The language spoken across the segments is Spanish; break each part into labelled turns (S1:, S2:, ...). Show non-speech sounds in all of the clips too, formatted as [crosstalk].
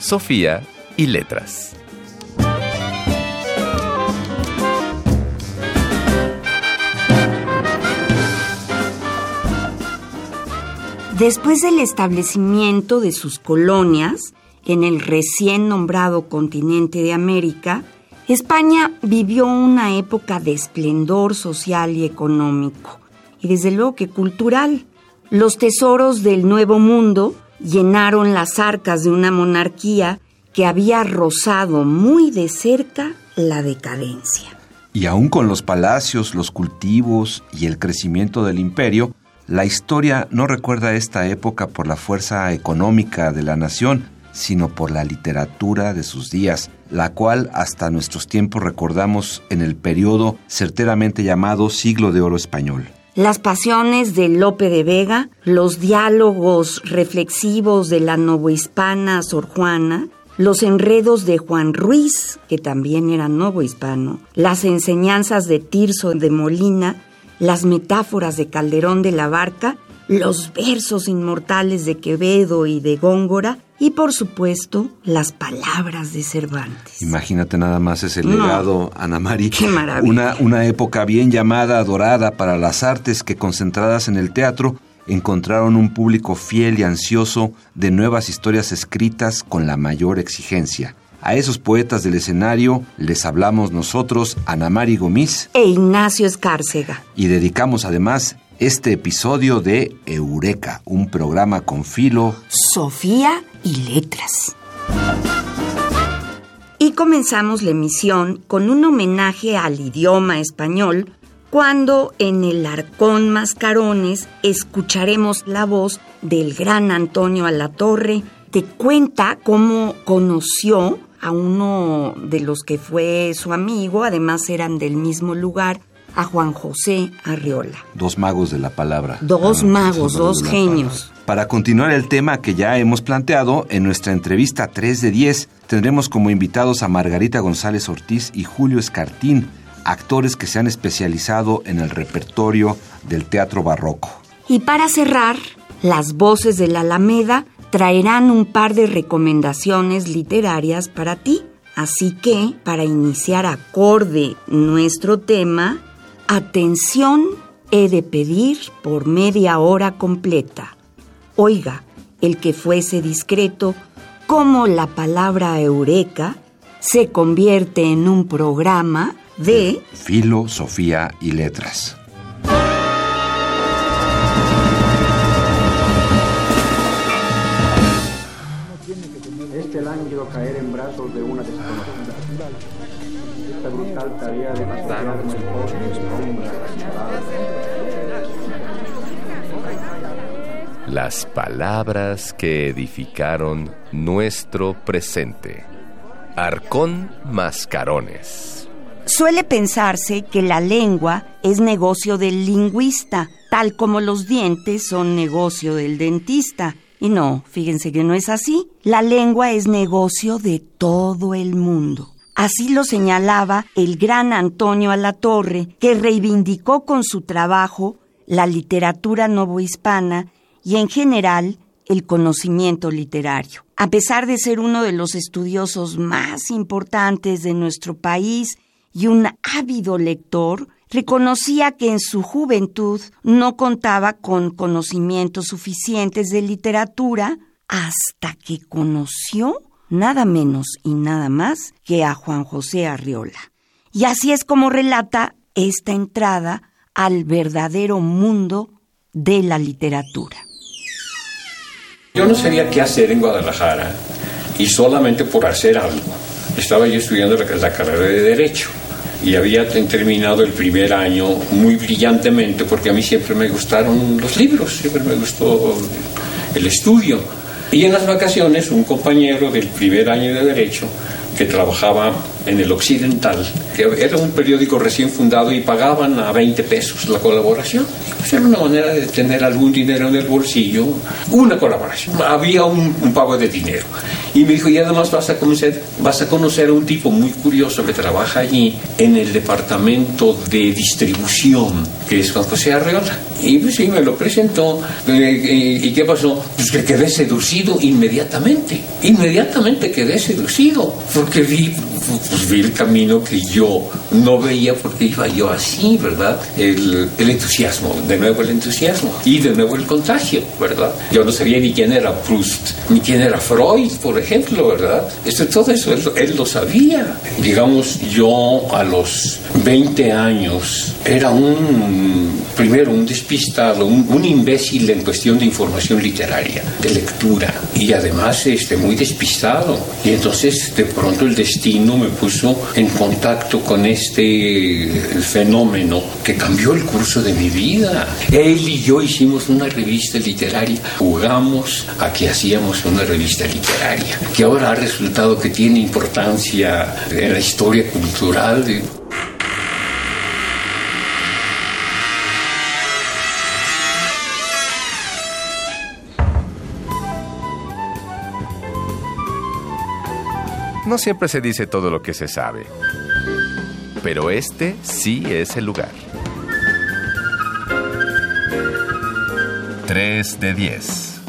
S1: Sofía y letras.
S2: Después del establecimiento de sus colonias en el recién nombrado continente de América, España vivió una época de esplendor social y económico, y desde luego que cultural. Los tesoros del Nuevo Mundo llenaron las arcas de una monarquía que había rozado muy de cerca la decadencia.
S3: Y aún con los palacios, los cultivos y el crecimiento del imperio, la historia no recuerda esta época por la fuerza económica de la nación, sino por la literatura de sus días, la cual hasta nuestros tiempos recordamos en el periodo certeramente llamado Siglo de Oro Español.
S2: Las pasiones de Lope de Vega, los diálogos reflexivos de la novohispana Sor Juana, los enredos de Juan Ruiz, que también era novohispano, las enseñanzas de Tirso de Molina, las metáforas de Calderón de la Barca, los versos inmortales de Quevedo y de Góngora y por supuesto las palabras de Cervantes.
S3: Imagínate nada más ese legado, Ana Mari.
S2: Qué maravilla.
S3: Una, una época bien llamada, dorada para las artes que concentradas en el teatro encontraron un público fiel y ansioso de nuevas historias escritas con la mayor exigencia. A esos poetas del escenario les hablamos nosotros, Ana Mari Gomis
S2: E Ignacio Escárcega.
S3: y dedicamos además este episodio de Eureka, un programa con filo.
S2: Sofía y Letras. Y comenzamos la emisión con un homenaje al idioma español cuando en el Arcón Mascarones escucharemos la voz del gran Antonio Alatorre que cuenta cómo conoció a uno de los que fue su amigo, además eran del mismo lugar, a Juan José Arriola.
S3: Dos magos de la palabra.
S2: Dos
S3: Ah,
S2: magos, dos genios.
S3: palabra. Para continuar el tema que ya hemos planteado, en nuestra entrevista 3 de 10 tendremos como invitados a Margarita González Ortiz y Julio Escartín, actores que se han especializado en el repertorio del teatro barroco.
S2: Y para cerrar, las voces de la Alameda traerán un par de recomendaciones literarias para ti. Así que, para iniciar acorde nuestro tema, atención he de pedir por media hora completa. Oiga, el que fuese discreto, como la palabra eureka se convierte en un programa de
S3: Filo, Sofía y Letras.
S4: Lánguido caer en brazos de una desconocida. Esta brutal tarea de.
S1: Las palabras que edificaron nuestro presente. Arcón Mascarones.
S2: Suele pensarse que la lengua es negocio del lingüista, tal como los dientes son negocio del dentista. Y no, fíjense que no es así. La lengua es negocio de todo el mundo. Así lo señalaba el gran Antonio Alatorre, que reivindicó con su trabajo la literatura novohispana y en general el conocimiento literario. A pesar de ser uno de los estudiosos más importantes de nuestro país y un ávido lector, reconocía que en su juventud no contaba con conocimientos suficientes de literatura hasta que conoció nada menos y nada más que a Juan José Arriola. Y así es como relata esta entrada al verdadero mundo de la literatura.
S5: Yo no sabía qué hacer en Guadalajara y solamente por hacer algo. Estaba yo estudiando la, la carrera de Derecho y había terminado el primer año muy brillantemente porque a mí siempre me gustaron los libros, siempre me gustó el estudio. Y en las vacaciones, un compañero del primer año de Derecho que trabajaba en el Occidental, que era un periódico recién fundado y pagaban a 20 pesos la colaboración. Pues era una manera de tener algún dinero en el bolsillo, una colaboración. Había un, pago de dinero. Y me dijo, y además vas a, conocer, vas a conocer a un tipo muy curioso que trabaja allí en el departamento de distribución, que es Juan José Arreola. Y pues sí, me lo presentó. Eh, ¿Y qué pasó? Pues que quedé seducido inmediatamente. Inmediatamente quedé seducido, porque vi pues vi el camino que yo no veía porque iba yo así, ¿verdad? El, el, entusiasmo, de nuevo el entusiasmo y de nuevo el contagio, ¿verdad? Yo no sabía ni quién era Proust, ni quién era Freud, por ejemplo, ¿verdad? Esto, todo eso él, él lo sabía. Digamos, yo a los 20 años era un, primero, un despistado, un, un imbécil en cuestión de información literaria, de lectura, y además este, muy despistado. Y entonces de pronto el destino me puso en contacto con este fenómeno que cambió el curso de mi vida. Él y yo hicimos una revista literaria, jugamos a que hacíamos una revista literaria, que ahora ha resultado que tiene importancia en la historia cultural.
S1: No siempre se dice todo lo que se sabe, pero este sí es el lugar. 3 de 10.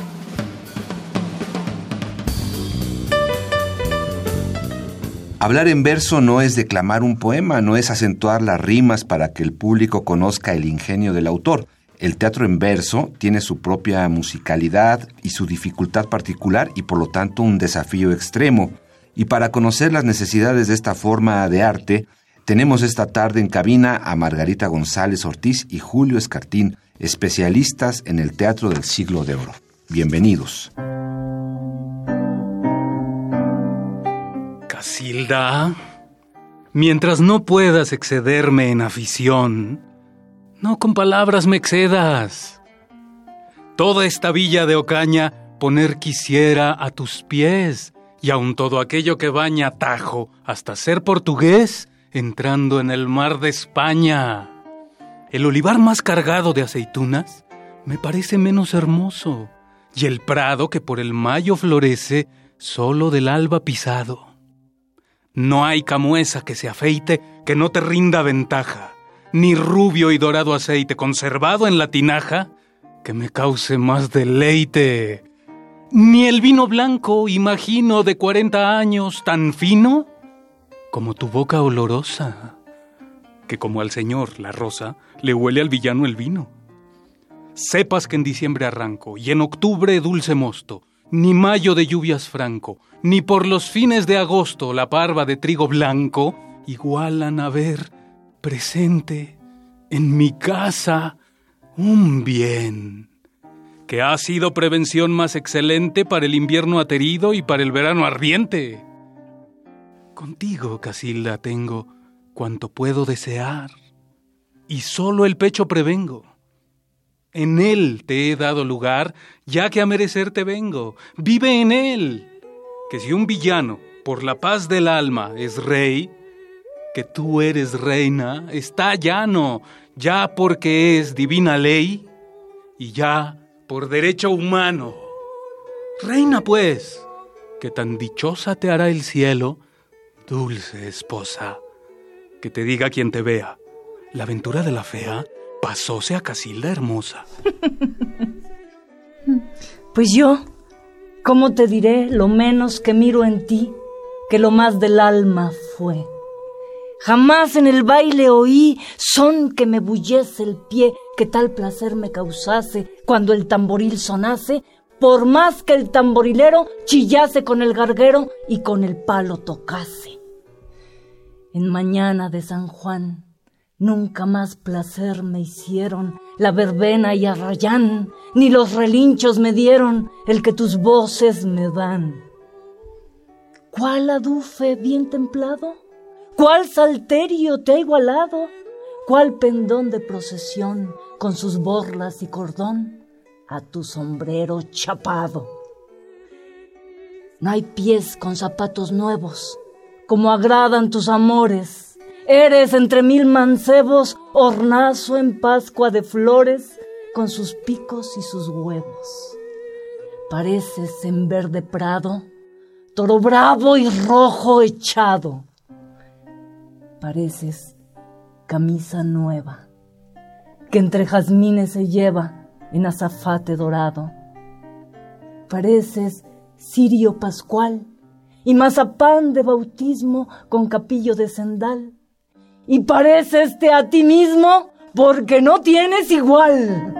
S3: Hablar en verso no es declamar un poema, no es acentuar las rimas para que el público conozca el ingenio del autor. El teatro en verso tiene su propia musicalidad y su dificultad particular y por lo tanto un desafío extremo. Y para conocer las necesidades de esta forma de arte, tenemos esta tarde en cabina a Margarita González Ortiz y Julio Escartín, especialistas en el teatro del siglo de oro. Bienvenidos.
S6: Casilda, mientras no puedas excederme en afición, no con palabras me excedas. Toda esta villa de Ocaña poner quisiera a tus pies y aun todo aquello que baña Tajo hasta ser portugués, entrando en el mar de España. El olivar más cargado de aceitunas me parece menos hermoso, y el prado que por el mayo florece solo del alba pisado. No hay camuesa que se afeite que no te rinda ventaja, ni rubio y dorado aceite conservado en la tinaja que me cause más deleite ni el vino blanco, imagino, de cuarenta años, tan fino como tu boca olorosa, que como al señor la rosa le huele al villano el vino. Sepas que en diciembre arranco y en octubre dulce mosto, ni mayo de lluvias franco, ni por los fines de agosto la parva de trigo blanco igualan a ver presente en mi casa un bien que ha sido prevención más excelente para el invierno aterido y para el verano ardiente. Contigo, Casilda, tengo cuanto puedo desear, y solo el pecho prevengo. En él te he dado lugar, ya que a merecerte vengo. Vive en él, que si un villano, por la paz del alma, es rey, que tú eres reina, está llano, ya porque es divina ley, y ya por derecho humano. Reina, pues, que tan dichosa te hará el cielo, dulce esposa, que te diga quien te vea, la aventura de la fea pasóse a Casilda hermosa. [laughs]
S7: pues yo, ¿cómo te diré lo menos que miro en ti, que lo más del alma fue? Jamás en el baile oí son que me bullese el pie, que tal placer me causase cuando el tamboril sonase, por más que el tamborilero chillase con el garguero y con el palo tocase. En mañana de San Juan, nunca más placer me hicieron la verbena y arrayán, ni los relinchos me dieron el que tus voces me dan. ¿Cuál adufe bien templado? ¿Cuál salterio te ha igualado? ¿Cuál pendón de procesión con sus borlas y cordón a tu sombrero chapado? No hay pies con zapatos nuevos, como agradan tus amores. Eres entre mil mancebos, hornazo en Pascua de flores, con sus picos y sus huevos. Pareces en verde prado, toro bravo y rojo echado. Pareces camisa nueva, que entre jazmines se lleva en azafate dorado. Pareces cirio pascual y mazapán de bautismo con capillo de sendal. Y pareceste a ti mismo porque no tienes igual.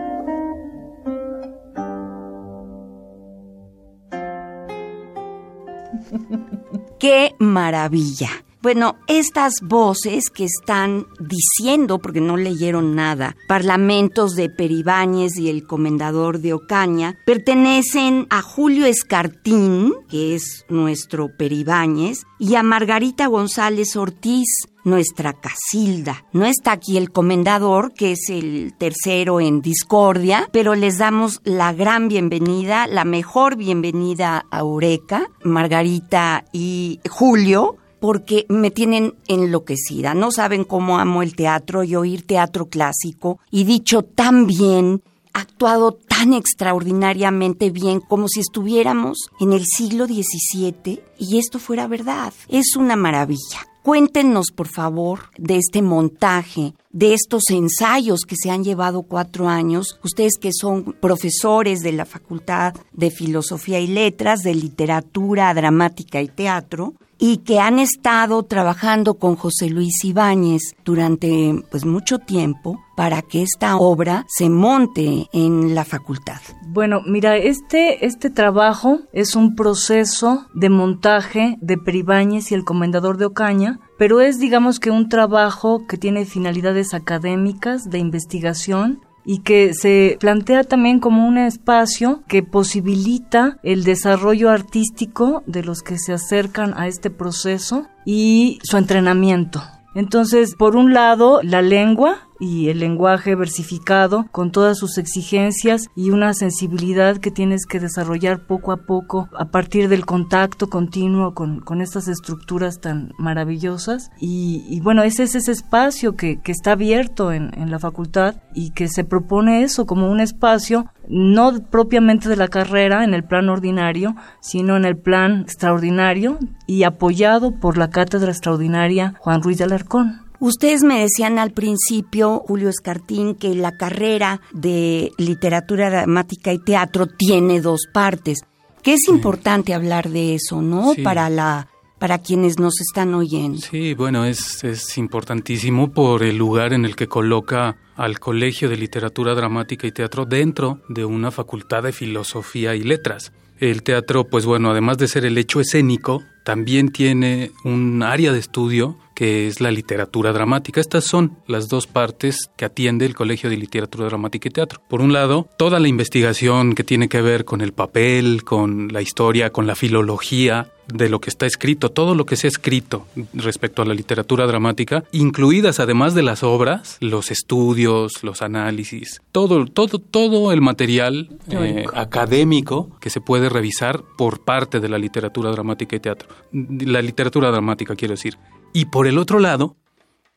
S2: ¡Qué maravilla! Bueno, estas voces que están diciendo, porque no leyeron nada, parlamentos de Peribáñez y el comendador de Ocaña, pertenecen a Julio Escartín, que es nuestro Peribáñez, y a Margarita González Ortiz, nuestra Casilda. No está aquí el comendador, que es el tercero en discordia, pero les damos la gran bienvenida, la mejor bienvenida a Eureka, Margarita y Julio, porque me tienen enloquecida. No saben cómo amo el teatro y oír teatro clásico y dicho tan bien, actuado tan extraordinariamente bien como si estuviéramos en el siglo XVII y esto fuera verdad. Es una maravilla. Cuéntenos, por favor, de este montaje, de estos ensayos que se han llevado cuatro años, ustedes que son profesores de la Facultad de Filosofía y Letras, de Literatura, Dramática y Teatro, y que han estado trabajando con José Luis Ibáñez durante pues mucho tiempo para que esta obra se monte en la facultad.
S7: Bueno, mira, este, este trabajo es un proceso de montaje de Peribáñez y el comendador de Ocaña, pero es digamos que un trabajo que tiene finalidades académicas, de investigación, y que se plantea también como un espacio que posibilita el desarrollo artístico de los que se acercan a este proceso y su entrenamiento. Entonces, por un lado, la lengua y el lenguaje versificado con todas sus exigencias y una sensibilidad que tienes que desarrollar poco a poco a partir del contacto continuo con, estas estructuras tan maravillosas. Y, bueno, ese es ese espacio que, está abierto en, en la facultad y que se propone eso como un espacio no propiamente de la carrera en el plan ordinario, sino en el plan extraordinario y apoyado por la cátedra extraordinaria Juan Ruiz de Alarcón.
S2: Ustedes me decían al principio, Julio Escartín, que la carrera de literatura dramática y teatro tiene dos partes, que es importante hablar de eso, ¿no? Para la para quienes nos están oyendo.
S6: Sí, bueno, es, es importantísimo por el lugar en el que coloca al Colegio de Literatura Dramática y Teatro dentro de una facultad de filosofía y letras. El teatro, pues bueno, además de ser el hecho escénico, también tiene un área de estudio que es la literatura dramática. Estas son las dos partes que atiende el Colegio de Literatura Dramática y Teatro. Por un lado, toda la investigación que tiene que ver con el papel, con la historia, con la filología, de lo que está escrito, todo lo que se ha escrito respecto a la literatura dramática, incluidas además de las obras, los estudios, los análisis, todo, todo, todo el material eh, académico que se puede revisar por parte de la literatura dramática y teatro. La literatura dramática, quiero decir. Y por el otro lado,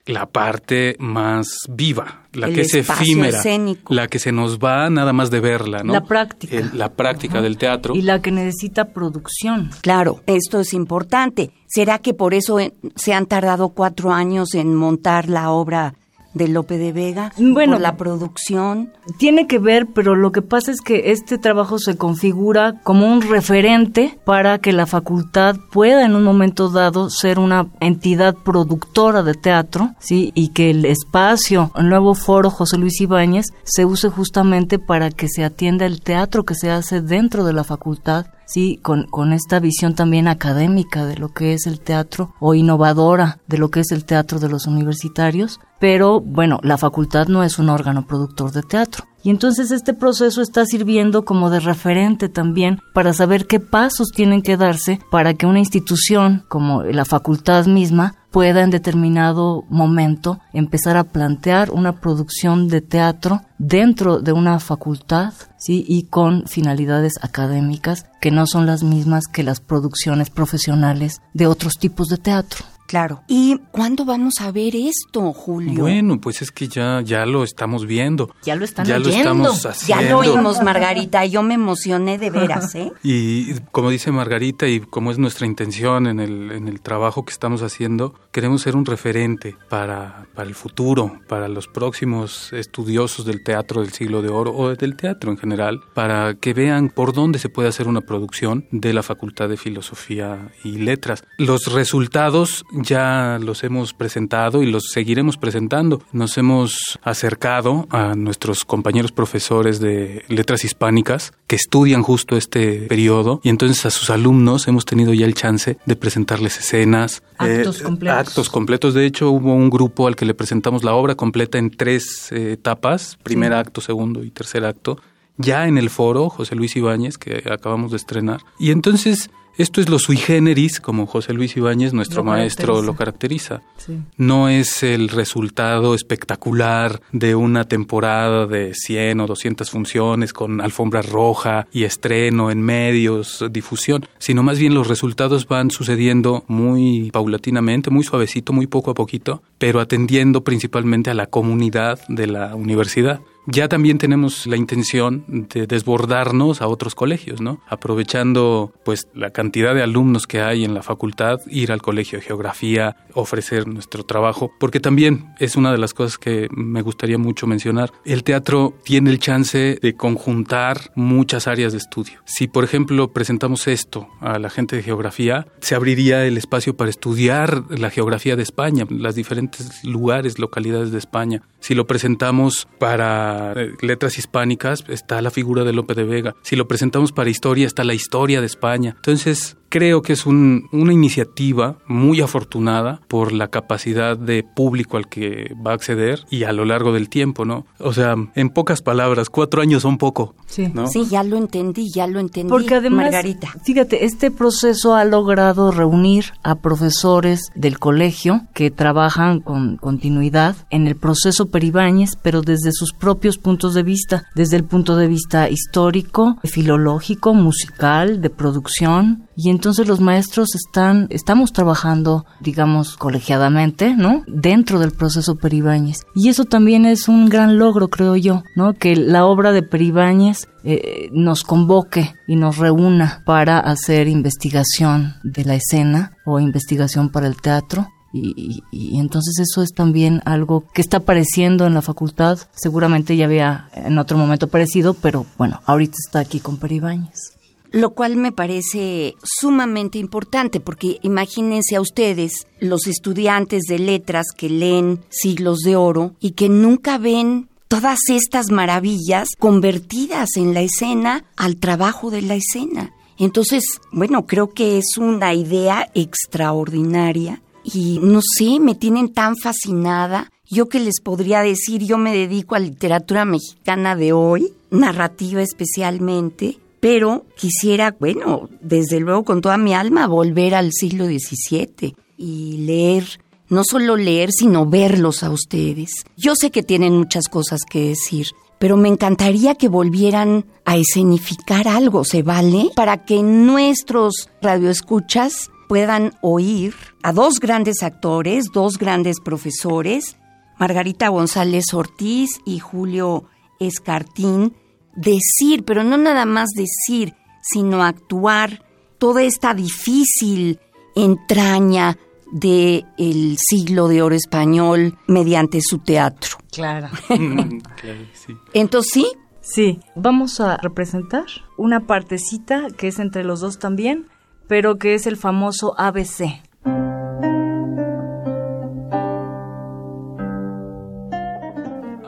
S6: la parte más viva, la que es efímera, la que se nos va nada más de verla, ¿no?
S7: La práctica.
S6: la práctica del teatro.
S7: Y la que necesita producción.
S2: Claro, esto es importante. ¿Será que por eso se han tardado cuatro años en montar la obra de Lope de Vega? Bueno, la producción.
S7: Tiene que ver, pero lo que pasa es que este trabajo se configura como un referente para que la facultad pueda en un momento dado ser una entidad productora de teatro, ¿sí? Y que el espacio, el nuevo foro José Luis Ibáñez, se use justamente para que se atienda el teatro que se hace dentro de la facultad sí, con, con, esta visión también académica de lo que es el teatro o innovadora de lo que es el teatro de los universitarios, pero bueno, la facultad no es un órgano productor de teatro. Y entonces este proceso está sirviendo como de referente también para saber qué pasos tienen que darse para que una institución como la facultad misma pueda en determinado momento empezar a plantear una producción de teatro dentro de una facultad, ¿sí? Y con finalidades académicas que no son las mismas que las producciones profesionales de otros tipos de teatro.
S2: Claro. ¿Y cuándo vamos a ver esto, Julio?
S6: Bueno, pues es que ya, ya lo estamos viendo.
S7: Ya lo están
S6: Ya lo estamos haciendo.
S2: Ya lo oímos, [laughs] Margarita. Yo me emocioné de veras, ¿eh? [laughs]
S6: Y como dice Margarita y como es nuestra intención en el, en el trabajo que estamos haciendo, queremos ser un referente para, para el futuro, para los próximos estudiosos del teatro del siglo de oro o del teatro en general, para que vean por dónde se puede hacer una producción de la Facultad de Filosofía y Letras. Los resultados ya los hemos presentado y los seguiremos presentando. Nos hemos acercado a nuestros compañeros profesores de letras hispánicas que estudian justo este periodo y entonces a sus alumnos hemos tenido ya el chance de presentarles escenas,
S7: Actos completos.
S6: actos completos. De hecho, hubo un grupo al que le presentamos la obra completa en tres eh, etapas, primer acto, segundo y tercer acto, ya en el foro José Luis Ibáñez, que acabamos de estrenar. Y entonces, esto es lo sui generis, como José Luis Ibáñez, nuestro
S7: Lo
S6: maestro,
S7: caracteriza.
S6: lo caracteriza.
S7: Sí.
S6: No es el resultado espectacular de una temporada de 100 o 200 funciones con alfombra roja y estreno en medios, difusión, sino más bien los resultados van sucediendo muy paulatinamente, muy suavecito, muy poco a poquito, pero atendiendo principalmente a la comunidad de la universidad. Ya también tenemos la intención de desbordarnos a otros colegios, ¿no? Aprovechando pues la cantidad de alumnos que hay en la facultad, ir al colegio de geografía, ofrecer nuestro trabajo, porque también es una de las cosas que me gustaría mucho mencionar. El teatro tiene el chance de conjuntar muchas áreas de estudio. Si por ejemplo presentamos esto a la gente de geografía, se abriría el espacio para estudiar la geografía de España, las diferentes lugares, localidades de España. Si lo presentamos para eh, letras hispánicas, está la figura de Lope de Vega. Si lo presentamos para historia, está la historia de España. Entonces, creo que es un- una iniciativa muy afortunada por la capacidad de público al que va a acceder y a lo largo del tiempo, ¿no? O sea, en pocas palabras, cuatro años son poco,
S7: Sí.
S6: ¿no?
S2: Sí, ya lo entendí, ya lo entendí.
S7: Porque además,
S2: Margarita.
S7: fíjate, este proceso ha logrado reunir a profesores del colegio que trabajan con continuidad en el proceso Peribáñez, pero desde sus propios puntos de vista, desde el punto de vista histórico, filológico, musical, de producción. Y entonces los maestros están, estamos trabajando, digamos, colegiadamente, ¿no? Dentro del proceso Peribáñez. Y eso también es un gran logro, creo yo, ¿no? Que la obra de Peribáñez eh, nos convoque y nos reúna para hacer investigación de la escena o investigación para el teatro. Y, y- y entonces eso es también algo que está apareciendo en la facultad. Seguramente ya había en otro momento aparecido, pero bueno, ahorita está aquí con Peribáñez.
S2: Lo cual me parece sumamente importante porque imagínense a ustedes, los estudiantes de letras que leen siglos de oro y que nunca ven todas estas maravillas convertidas en la escena al trabajo de la escena. Entonces, bueno, creo que es una idea extraordinaria y no sé, me tienen tan fascinada. Yo que les podría decir, yo me dedico a literatura mexicana de hoy, narrativa especialmente, pero quisiera, bueno, desde luego con toda mi alma volver al siglo XVII y leer, no solo leer, sino verlos a ustedes. Yo sé que tienen muchas cosas que decir, pero me encantaría que volvieran a escenificar algo, ¿se vale? Para que nuestros radioescuchas puedan oír a dos grandes actores, dos grandes profesores, Margarita González Ortiz y Julio Escartín, decir, pero no nada más decir, sino actuar toda esta difícil entraña de el siglo de oro español mediante su teatro.
S7: Claro. [laughs]
S6: Mm, claro que sí.
S2: Entonces sí,
S7: Sí, vamos a representar una partecita que es entre los dos también, pero que es el famoso ABC.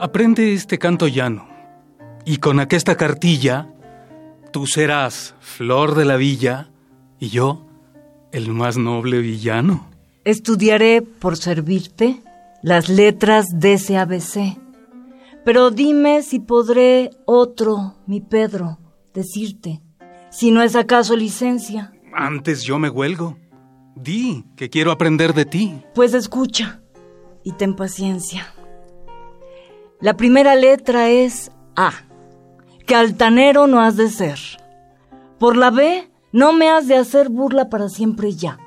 S6: Aprende este canto llano, y con aquesta cartilla tú serás flor de la villa y yo el más noble villano.
S7: Estudiaré por servirte las letras de ese ABC. Pero dime si podré otro, mi Pedro, decirte, si no es acaso licencia.
S6: Antes yo me huelgo. Di, que quiero aprender de ti.
S7: Pues escucha y ten paciencia. La primera letra es A, que altanero no has de ser. Por la B, no me has de hacer burla para siempre ya.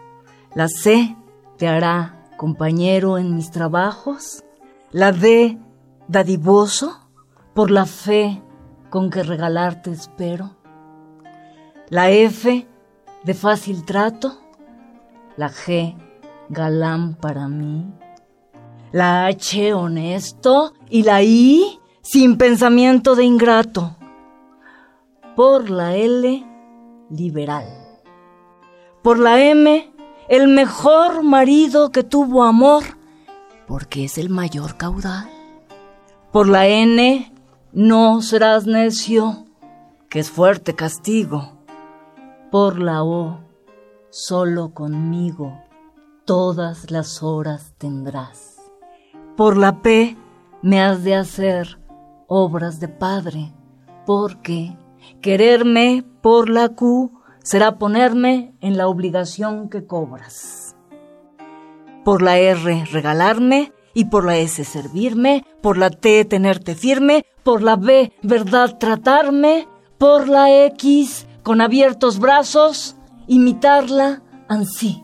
S7: La C te hará compañero en mis trabajos. La D, dadivoso, por la fe con que regalarte espero. La F, de fácil trato. La G, galán para mí. La H, honesto. Y la I, sin pensamiento de ingrato. Por la L, liberal. Por la M, el mejor marido que tuvo amor, porque es el mayor caudal. Por la N, no serás necio, que es fuerte castigo. Por la O, solo conmigo, todas las horas tendrás. Por la P, me has de hacer obras de padre, porque quererme por la Q será ponerme en la obligación que cobras. Por la R, regalarme, y por la S, servirme, por la T, tenerte firme, por la B, verdad, tratarme, por la X, con abiertos brazos, imitarla ansí.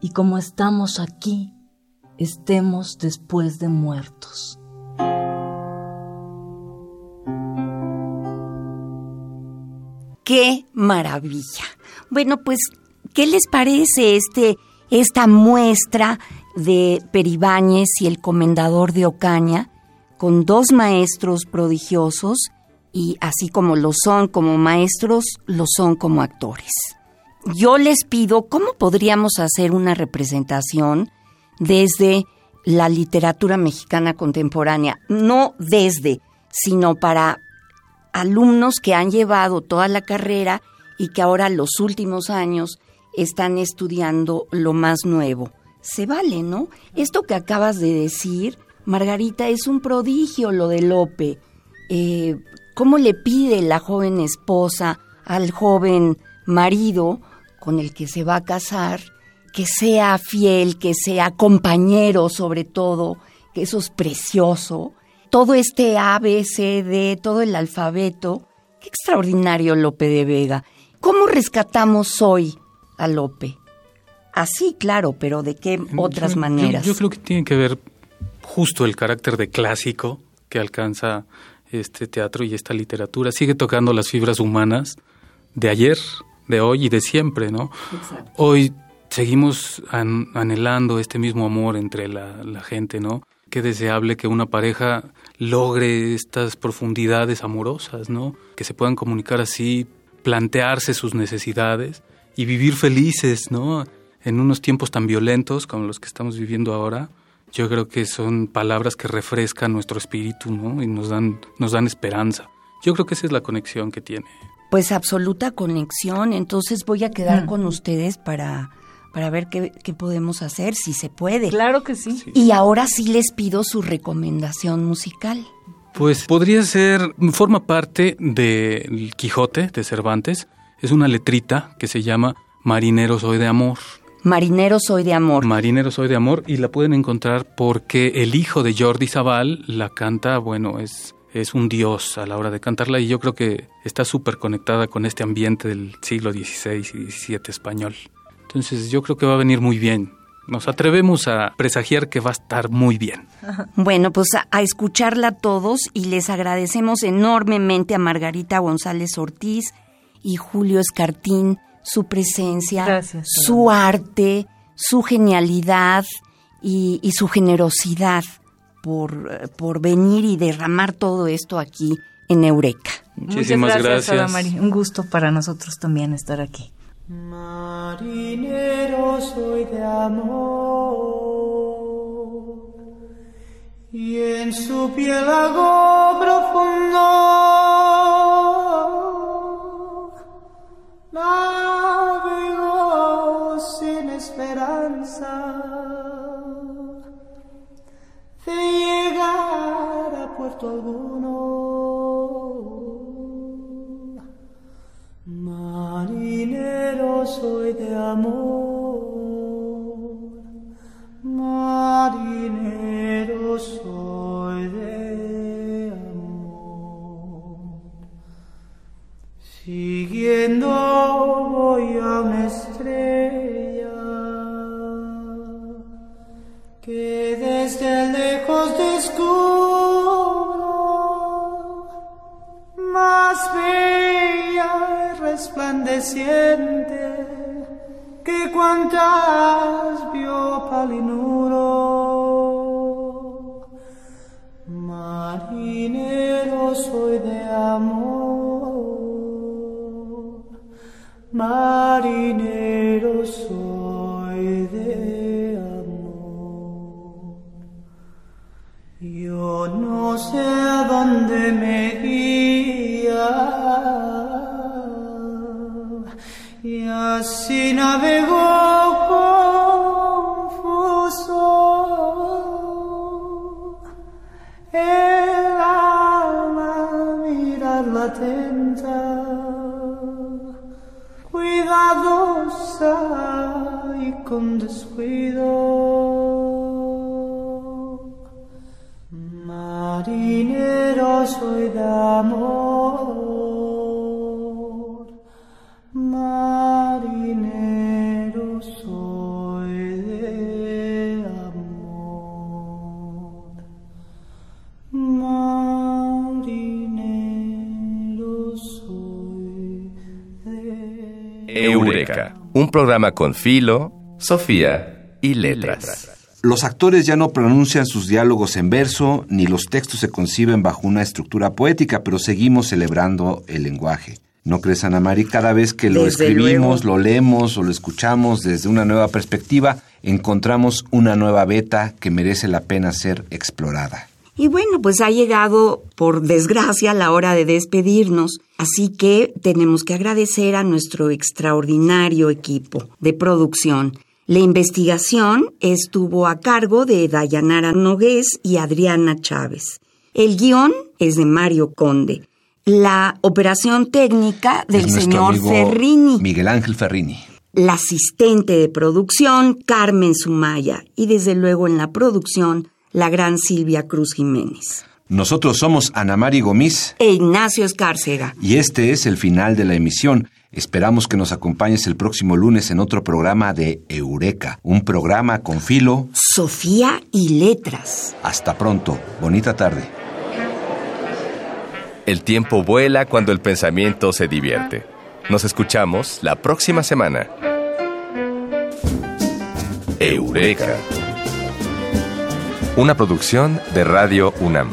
S7: Y como estamos aquí, estemos después de muertos.
S2: ¡Qué maravilla! Bueno, pues, ¿qué les parece este, esta muestra de Peribáñez y el comendador de Ocaña, con dos maestros prodigiosos y así como lo son como maestros, lo son como actores? Yo les pido, ¿cómo podríamos hacer una representación desde la literatura mexicana contemporánea? No desde, sino para alumnos que han llevado toda la carrera y que ahora los últimos años están estudiando lo más nuevo. Se vale, ¿no? Esto que acabas de decir, Margarita, es un prodigio lo de Lope. Eh, ¿Cómo le pide la joven esposa al joven marido con el que se va a casar que sea fiel, que sea compañero sobre todo, que eso es precioso? Todo este A, B, C, D, todo el alfabeto. Qué extraordinario Lope de Vega. ¿Cómo rescatamos hoy a Lope? Así, claro, pero ¿de qué otras maneras?
S6: Yo, creo que tiene que ver justo el carácter de clásico que alcanza este teatro y esta literatura. Sigue tocando las fibras humanas de ayer, de hoy y de siempre, ¿no? Hoy seguimos anhelando este mismo amor entre la, la gente, ¿no? Qué deseable que una pareja logre estas profundidades amorosas, ¿no? Que se puedan comunicar así, plantearse sus necesidades y vivir felices, ¿no? En unos tiempos tan violentos como los que estamos viviendo ahora, yo creo que son palabras que refrescan nuestro espíritu, ¿no? Y nos dan, nos dan esperanza. Yo creo que esa es la conexión que tiene.
S2: Pues absoluta conexión. Entonces voy a quedar mm. con ustedes para para ver qué, podemos hacer, si se puede.
S7: Claro que sí.
S2: Y ahora sí les pido su recomendación musical.
S6: Pues podría ser, forma parte del Quijote de Cervantes. Es una letrita que se llama Marinero soy de amor.
S2: Marinero soy de amor.
S6: Marinero soy de amor y la pueden encontrar porque el hijo de Jordi Zaval la canta, bueno, es, es un dios a la hora de cantarla y yo creo que está súper conectada con este ambiente del siglo XVI y XVII español. Entonces yo creo que va a venir muy bien. Nos atrevemos a presagiar que va a estar muy bien. [laughs]
S2: Bueno, pues a, escucharla todos y les agradecemos enormemente a Margarita González Ortiz y Julio Escartín su presencia, su arte, su genialidad y, su generosidad por, por, venir y derramar todo esto aquí en Eureka.
S6: Muchísimas gracias.
S7: Un gusto para nosotros también estar aquí.
S8: Marinero soy de amor y en su piélago profundo navego sin esperanza de llegar a puerto alguno. soy de amor, marinero soy de amor. Siguiendo voy a una estrella que desde lejos descubro más bella resplandeciente que cuantas vio Palinuro. Marinero soy de amor, marinero soy de amor. Yo no sé a dónde me guía y así navegó con descuido. Marinero soy de amor. Marinero soy de amor. Marinero soy de
S1: Eureka, un programa con filo, Sofía y letras.
S3: Los actores ya no pronuncian sus diálogos en verso, ni los textos se conciben bajo una estructura poética, pero seguimos celebrando el lenguaje. ¿No crees, Ana Mari? Cada vez que lo
S2: Desde
S3: escribimos,
S2: luego.
S3: lo leemos o lo escuchamos desde una nueva perspectiva, encontramos una nueva beta que merece la pena ser explorada.
S2: Y bueno, pues ha llegado, por desgracia, la hora de despedirnos. Así que tenemos que agradecer a nuestro extraordinario equipo de producción. La investigación estuvo a cargo de Dayanara Nogués y Adriana Chávez. El guion es de Mario Conde. La operación técnica del señor Ferrini.
S3: Miguel Ángel Ferrini.
S2: La asistente de producción, Carmen Sumaya. Y desde luego en la producción, la gran Silvia Cruz Jiménez.
S3: Nosotros somos Ana Mari Gomis
S2: E Ignacio Escárcega.
S3: y este es el final de la emisión. Esperamos que nos acompañes el próximo lunes en otro programa de Eureka, un programa con filo.
S2: Sofía y Letras.
S3: Hasta pronto. Bonita tarde.
S1: El tiempo vuela cuando el pensamiento se divierte. Nos escuchamos la próxima semana. Eureka. Una producción de Radio UNAM.